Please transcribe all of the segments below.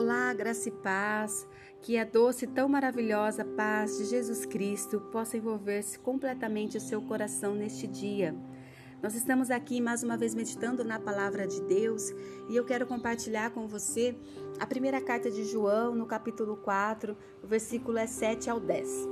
Olá, graça e paz. Que a doce tão maravilhosa paz de Jesus Cristo possa envolver-se completamente o seu coração neste dia. Nós estamos aqui mais uma vez meditando na palavra de Deus e eu quero compartilhar com você a primeira carta de João, no capítulo 4, o versículo é 7 ao 10.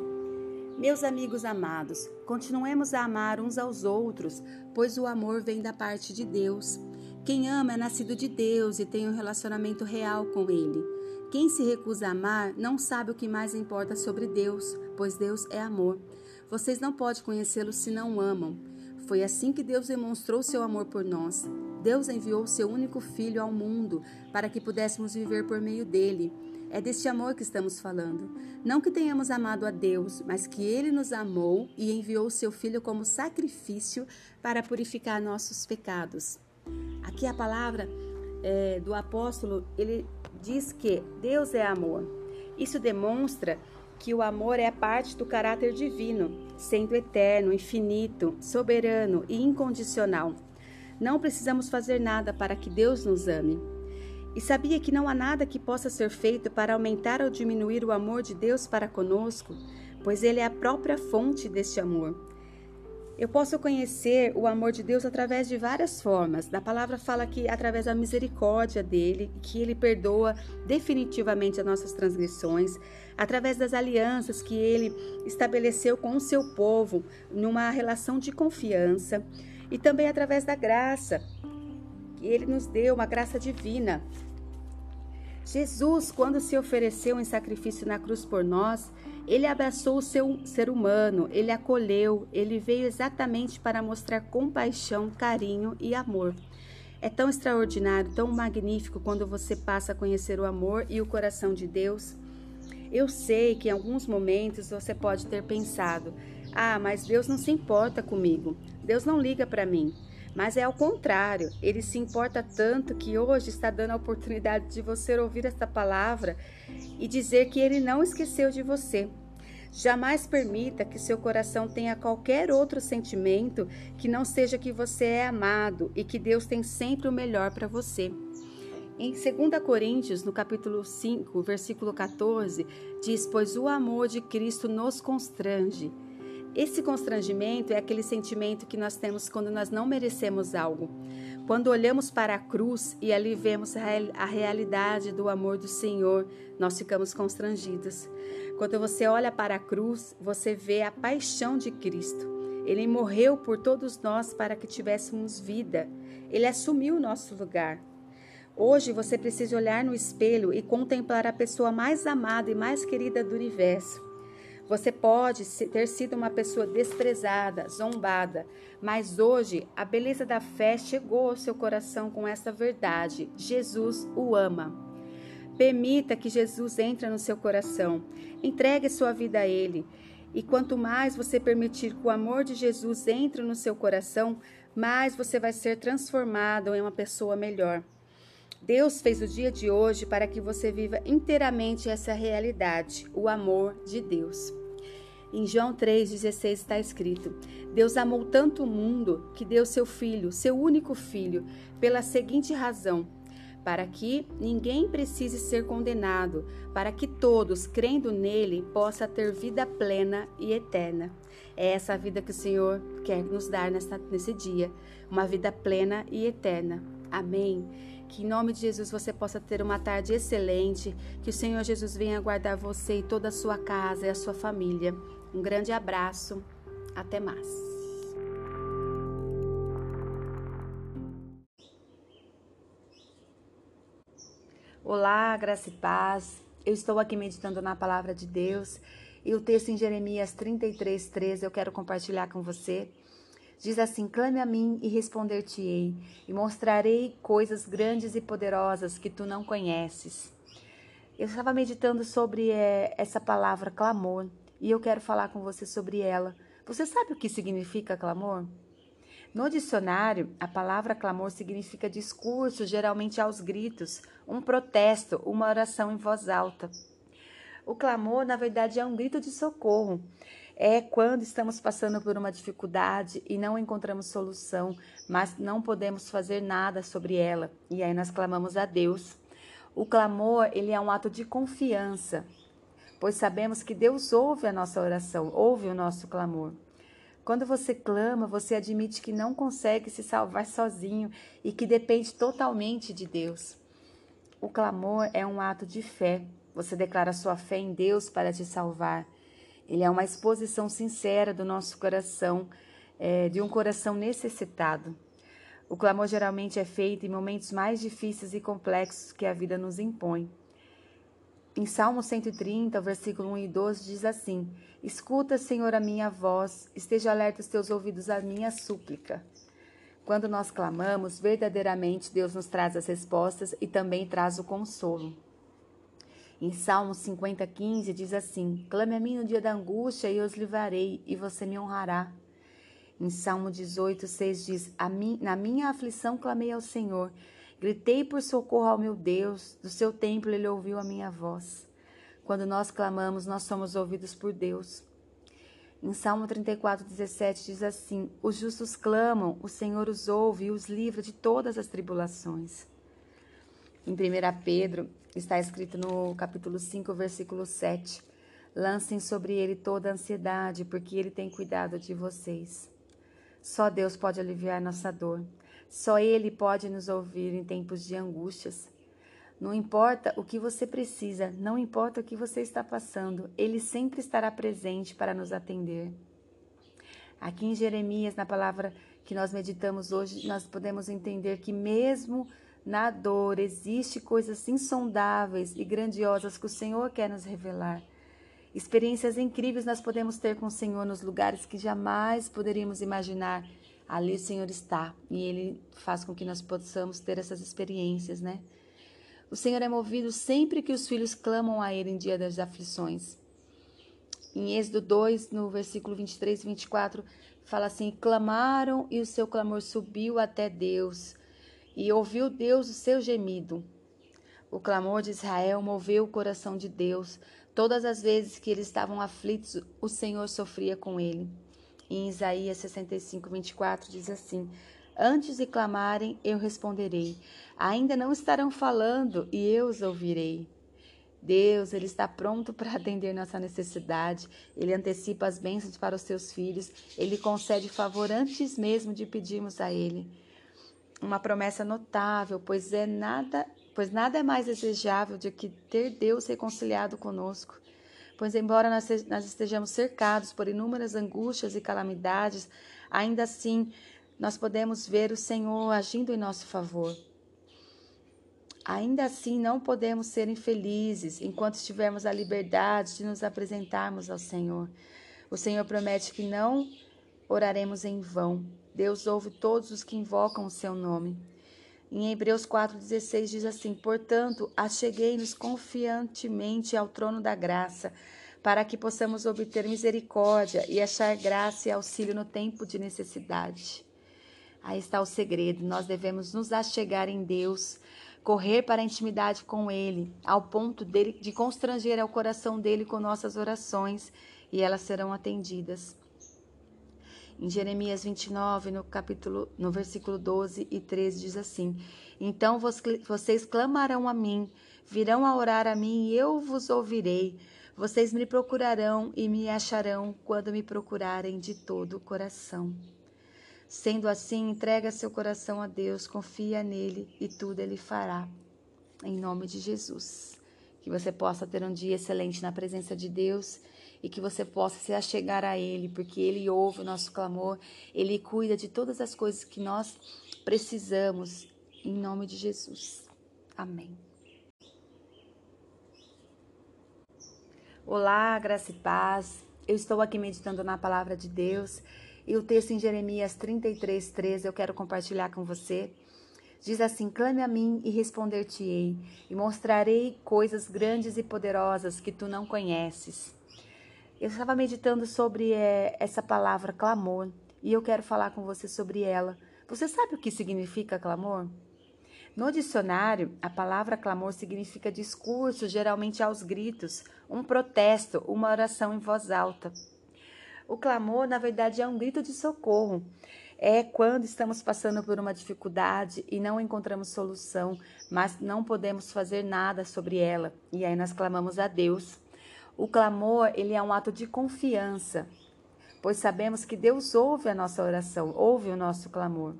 Meus amigos amados, continuemos a amar uns aos outros, pois o amor vem da parte de Deus. Quem ama é nascido de Deus e tem um relacionamento real com Ele. Quem se recusa a amar não sabe o que mais importa sobre Deus, pois Deus é amor. Vocês não podem conhecê-lo se não amam. Foi assim que Deus demonstrou seu amor por nós. Deus enviou seu único filho ao mundo para que pudéssemos viver por meio dele. É deste amor que estamos falando. Não que tenhamos amado a Deus, mas que ele nos amou e enviou seu filho como sacrifício para purificar nossos pecados. Aqui a palavra é, do apóstolo, ele diz que Deus é amor. Isso demonstra que o amor é parte do caráter divino, sendo eterno, infinito, soberano e incondicional. Não precisamos fazer nada para que Deus nos ame. E sabia que não há nada que possa ser feito para aumentar ou diminuir o amor de Deus para conosco, pois Ele é a própria fonte deste amor. Eu posso conhecer o amor de Deus através de várias formas. Da palavra fala que através da misericórdia dele, que ele perdoa definitivamente as nossas transgressões, através das alianças que ele estabeleceu com o seu povo numa relação de confiança, e também através da graça, que ele nos deu uma graça divina. Jesus, quando se ofereceu em sacrifício na cruz por nós, ele abraçou o seu ser humano, ele acolheu, ele veio exatamente para mostrar compaixão, carinho e amor. É tão extraordinário, tão magnífico quando você passa a conhecer o amor e o coração de Deus. Eu sei que em alguns momentos você pode ter pensado: ah, mas Deus não se importa comigo, Deus não liga para mim. Mas é ao contrário, ele se importa tanto que hoje está dando a oportunidade de você ouvir esta palavra e dizer que ele não esqueceu de você. Jamais permita que seu coração tenha qualquer outro sentimento que não seja que você é amado e que Deus tem sempre o melhor para você. Em 2 Coríntios, no capítulo 5, versículo 14, diz: Pois o amor de Cristo nos constrange esse constrangimento é aquele sentimento que nós temos quando nós não merecemos algo. Quando olhamos para a cruz e ali vemos a realidade do amor do Senhor, nós ficamos constrangidos. Quando você olha para a cruz, você vê a paixão de Cristo. Ele morreu por todos nós para que tivéssemos vida. Ele assumiu o nosso lugar. Hoje você precisa olhar no espelho e contemplar a pessoa mais amada e mais querida do universo. Você pode ter sido uma pessoa desprezada, zombada, mas hoje a beleza da fé chegou ao seu coração com essa verdade: Jesus o ama. Permita que Jesus entre no seu coração. Entregue sua vida a Ele. E quanto mais você permitir que o amor de Jesus entre no seu coração, mais você vai ser transformado em uma pessoa melhor. Deus fez o dia de hoje para que você viva inteiramente essa realidade, o amor de Deus. Em João 3,16 está escrito: Deus amou tanto o mundo que deu seu filho, seu único filho, pela seguinte razão: para que ninguém precise ser condenado, para que todos, crendo nele, possa ter vida plena e eterna. É essa a vida que o Senhor quer nos dar nesta, nesse dia, uma vida plena e eterna. Amém. Que em nome de Jesus você possa ter uma tarde excelente. Que o Senhor Jesus venha guardar você e toda a sua casa e a sua família. Um grande abraço. Até mais. Olá, graça e paz. Eu estou aqui meditando na palavra de Deus e o texto em Jeremias 33, 13 eu quero compartilhar com você. Diz assim: Clame a mim e responder-te-ei, e mostrarei coisas grandes e poderosas que tu não conheces. Eu estava meditando sobre é, essa palavra clamor e eu quero falar com você sobre ela. Você sabe o que significa clamor? No dicionário, a palavra clamor significa discurso, geralmente aos gritos, um protesto, uma oração em voz alta. O clamor, na verdade, é um grito de socorro é quando estamos passando por uma dificuldade e não encontramos solução, mas não podemos fazer nada sobre ela. E aí nós clamamos a Deus. O clamor, ele é um ato de confiança, pois sabemos que Deus ouve a nossa oração, ouve o nosso clamor. Quando você clama, você admite que não consegue se salvar sozinho e que depende totalmente de Deus. O clamor é um ato de fé. Você declara sua fé em Deus para te salvar. Ele é uma exposição sincera do nosso coração, é, de um coração necessitado. O clamor geralmente é feito em momentos mais difíceis e complexos que a vida nos impõe. Em Salmo 130, versículo 1 e 12, diz assim: Escuta, Senhor, a minha voz, esteja alerta os teus ouvidos à minha súplica. Quando nós clamamos, verdadeiramente Deus nos traz as respostas e também traz o consolo. Em Salmo 50, 15, diz assim: Clame a mim no dia da angústia e eu os livrarei, e você me honrará. Em Salmo 18, 6 diz: Na minha aflição clamei ao Senhor Gritei por socorro ao meu Deus, do seu templo ele ouviu a minha voz. Quando nós clamamos, nós somos ouvidos por Deus. Em Salmo 34, 17 diz assim: Os justos clamam, o Senhor os ouve e os livra de todas as tribulações. Em 1 Pedro, está escrito no capítulo 5, versículo 7: Lancem sobre ele toda a ansiedade, porque ele tem cuidado de vocês. Só Deus pode aliviar nossa dor. Só Ele pode nos ouvir em tempos de angústias. Não importa o que você precisa, não importa o que você está passando, Ele sempre estará presente para nos atender. Aqui em Jeremias, na palavra que nós meditamos hoje, nós podemos entender que mesmo na dor existe coisas insondáveis e grandiosas que o Senhor quer nos revelar. Experiências incríveis nós podemos ter com o Senhor nos lugares que jamais poderíamos imaginar ali o Senhor está e Ele faz com que nós possamos ter essas experiências, né? O Senhor é movido sempre que os filhos clamam a Ele em dia das aflições. Em Êxodo 2, no versículo 23 e 24, fala assim: Clamaram e o seu clamor subiu até Deus, e ouviu Deus o seu gemido. O clamor de Israel moveu o coração de Deus. Todas as vezes que eles estavam aflitos, o Senhor sofria com ele. Em Isaías 65, 24 diz assim: Antes de clamarem, eu responderei. Ainda não estarão falando e eu os ouvirei. Deus, Ele está pronto para atender nossa necessidade. Ele antecipa as bênçãos para os seus filhos. Ele concede favor antes mesmo de pedirmos a Ele. Uma promessa notável, pois é nada, pois nada é mais desejável do que ter Deus reconciliado conosco. Pois, embora nós estejamos cercados por inúmeras angústias e calamidades, ainda assim nós podemos ver o Senhor agindo em nosso favor. Ainda assim, não podemos ser infelizes enquanto estivermos a liberdade de nos apresentarmos ao Senhor. O Senhor promete que não oraremos em vão. Deus ouve todos os que invocam o seu nome. Em Hebreus 4,16 diz assim: Portanto, acheguei-nos confiantemente ao trono da graça, para que possamos obter misericórdia e achar graça e auxílio no tempo de necessidade. Aí está o segredo: nós devemos nos achegar em Deus, correr para a intimidade com Ele, ao ponto dele, de constranger ao coração dele com nossas orações, e elas serão atendidas. Em Jeremias 29, no capítulo, no versículo 12 e 13 diz assim: Então vocês clamarão a mim, virão a orar a mim e eu vos ouvirei. Vocês me procurarão e me acharão quando me procurarem de todo o coração. Sendo assim, entrega seu coração a Deus, confia nele e tudo ele fará. Em nome de Jesus. Que você possa ter um dia excelente na presença de Deus e que você possa se achegar a Ele, porque Ele ouve o nosso clamor, Ele cuida de todas as coisas que nós precisamos, em nome de Jesus. Amém. Olá, graça e paz. Eu estou aqui meditando na palavra de Deus e o texto em Jeremias 33, 13 eu quero compartilhar com você. Diz assim: Clame a mim e responder-te-ei, e mostrarei coisas grandes e poderosas que tu não conheces. Eu estava meditando sobre é, essa palavra clamor e eu quero falar com você sobre ela. Você sabe o que significa clamor? No dicionário, a palavra clamor significa discurso, geralmente aos gritos, um protesto, uma oração em voz alta. O clamor, na verdade, é um grito de socorro. É quando estamos passando por uma dificuldade e não encontramos solução, mas não podemos fazer nada sobre ela. E aí nós clamamos a Deus. O clamor, ele é um ato de confiança, pois sabemos que Deus ouve a nossa oração, ouve o nosso clamor.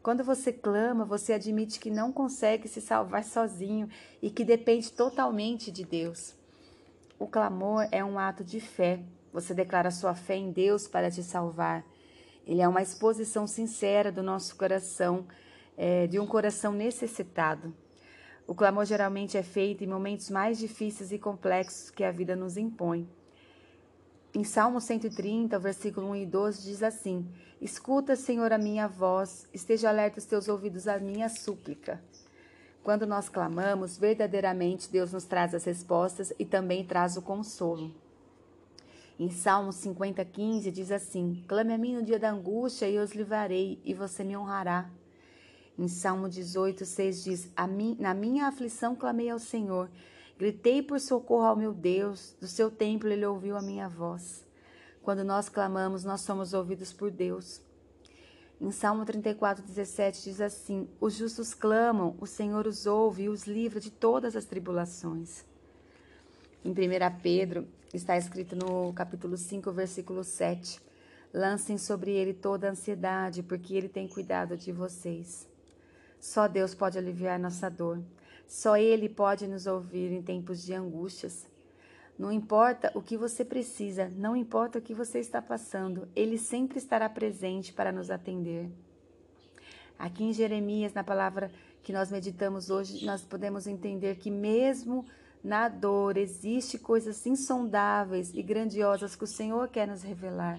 Quando você clama, você admite que não consegue se salvar sozinho e que depende totalmente de Deus. O clamor é um ato de fé. Você declara sua fé em Deus para te salvar. Ele é uma exposição sincera do nosso coração, é, de um coração necessitado. O clamor geralmente é feito em momentos mais difíceis e complexos que a vida nos impõe. Em Salmo 130, versículo 1 e 12, diz assim: Escuta, Senhor, a minha voz, esteja alerta os teus ouvidos à minha súplica. Quando nós clamamos, verdadeiramente Deus nos traz as respostas e também traz o consolo. Em Salmo 50, 15 diz assim: Clame a mim no dia da angústia e eu os livrarei, e você me honrará. Em Salmo 18, 6 diz: Na minha aflição clamei ao Senhor, gritei por socorro ao meu Deus, do seu templo ele ouviu a minha voz. Quando nós clamamos, nós somos ouvidos por Deus. Em Salmo 34, 17 diz assim: Os justos clamam, o Senhor os ouve e os livra de todas as tribulações. Em 1 Pedro, está escrito no capítulo 5, versículo 7. Lancem sobre ele toda a ansiedade, porque ele tem cuidado de vocês. Só Deus pode aliviar nossa dor. Só Ele pode nos ouvir em tempos de angústias. Não importa o que você precisa, não importa o que você está passando, Ele sempre estará presente para nos atender. Aqui em Jeremias, na palavra que nós meditamos hoje, nós podemos entender que mesmo na dor existe coisas insondáveis e grandiosas que o Senhor quer nos revelar.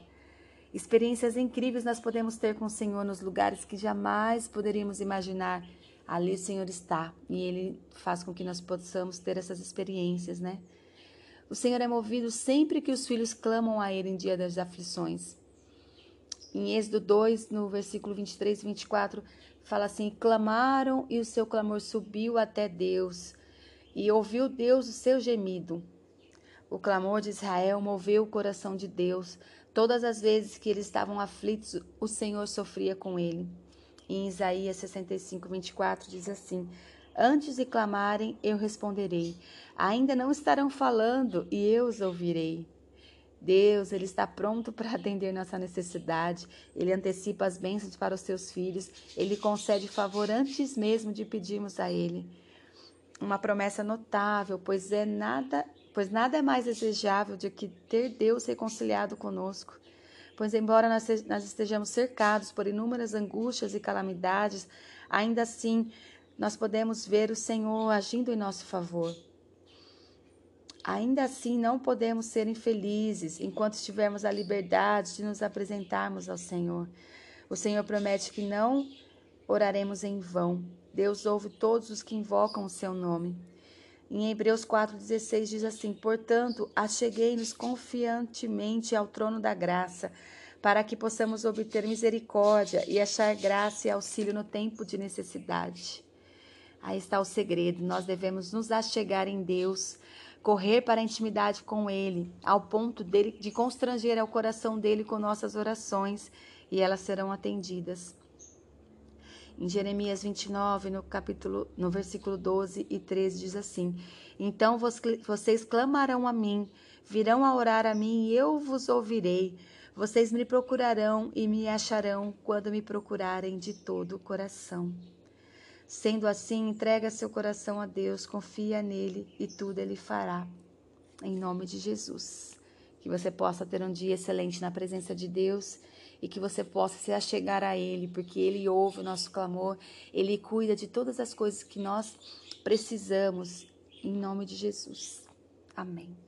Experiências incríveis nós podemos ter com o Senhor nos lugares que jamais poderíamos imaginar. Ali o Senhor está e Ele faz com que nós possamos ter essas experiências, né? O Senhor é movido sempre que os filhos clamam a Ele em dia das aflições. Em Êxodo 2, no versículo 23 e 24, fala assim: Clamaram e o seu clamor subiu até Deus, e ouviu Deus o seu gemido. O clamor de Israel moveu o coração de Deus, Todas as vezes que eles estavam aflitos, o Senhor sofria com ele. Em Isaías 65, 24 diz assim: Antes de clamarem, eu responderei. Ainda não estarão falando e eu os ouvirei. Deus, Ele está pronto para atender nossa necessidade. Ele antecipa as bênçãos para os seus filhos. Ele concede favor antes mesmo de pedirmos a Ele. Uma promessa notável, pois é nada pois nada é mais desejável do que ter Deus reconciliado conosco. Pois, embora nós estejamos cercados por inúmeras angústias e calamidades, ainda assim nós podemos ver o Senhor agindo em nosso favor. Ainda assim, não podemos ser infelizes enquanto tivermos a liberdade de nos apresentarmos ao Senhor. O Senhor promete que não oraremos em vão. Deus ouve todos os que invocam o seu nome. Em Hebreus 4,16 diz assim: Portanto, acheguei-nos confiantemente ao trono da graça, para que possamos obter misericórdia e achar graça e auxílio no tempo de necessidade. Aí está o segredo: nós devemos nos achegar em Deus, correr para a intimidade com Ele, ao ponto dele, de constranger ao coração dele com nossas orações, e elas serão atendidas. Em Jeremias 29, no capítulo, no versículo 12 e 13 diz assim: Então vocês clamarão a mim, virão a orar a mim e eu vos ouvirei. Vocês me procurarão e me acharão quando me procurarem de todo o coração. Sendo assim, entrega seu coração a Deus, confia nele e tudo ele fará. Em nome de Jesus. Que você possa ter um dia excelente na presença de Deus e que você possa se achegar a Ele, porque Ele ouve o nosso clamor, Ele cuida de todas as coisas que nós precisamos, em nome de Jesus. Amém.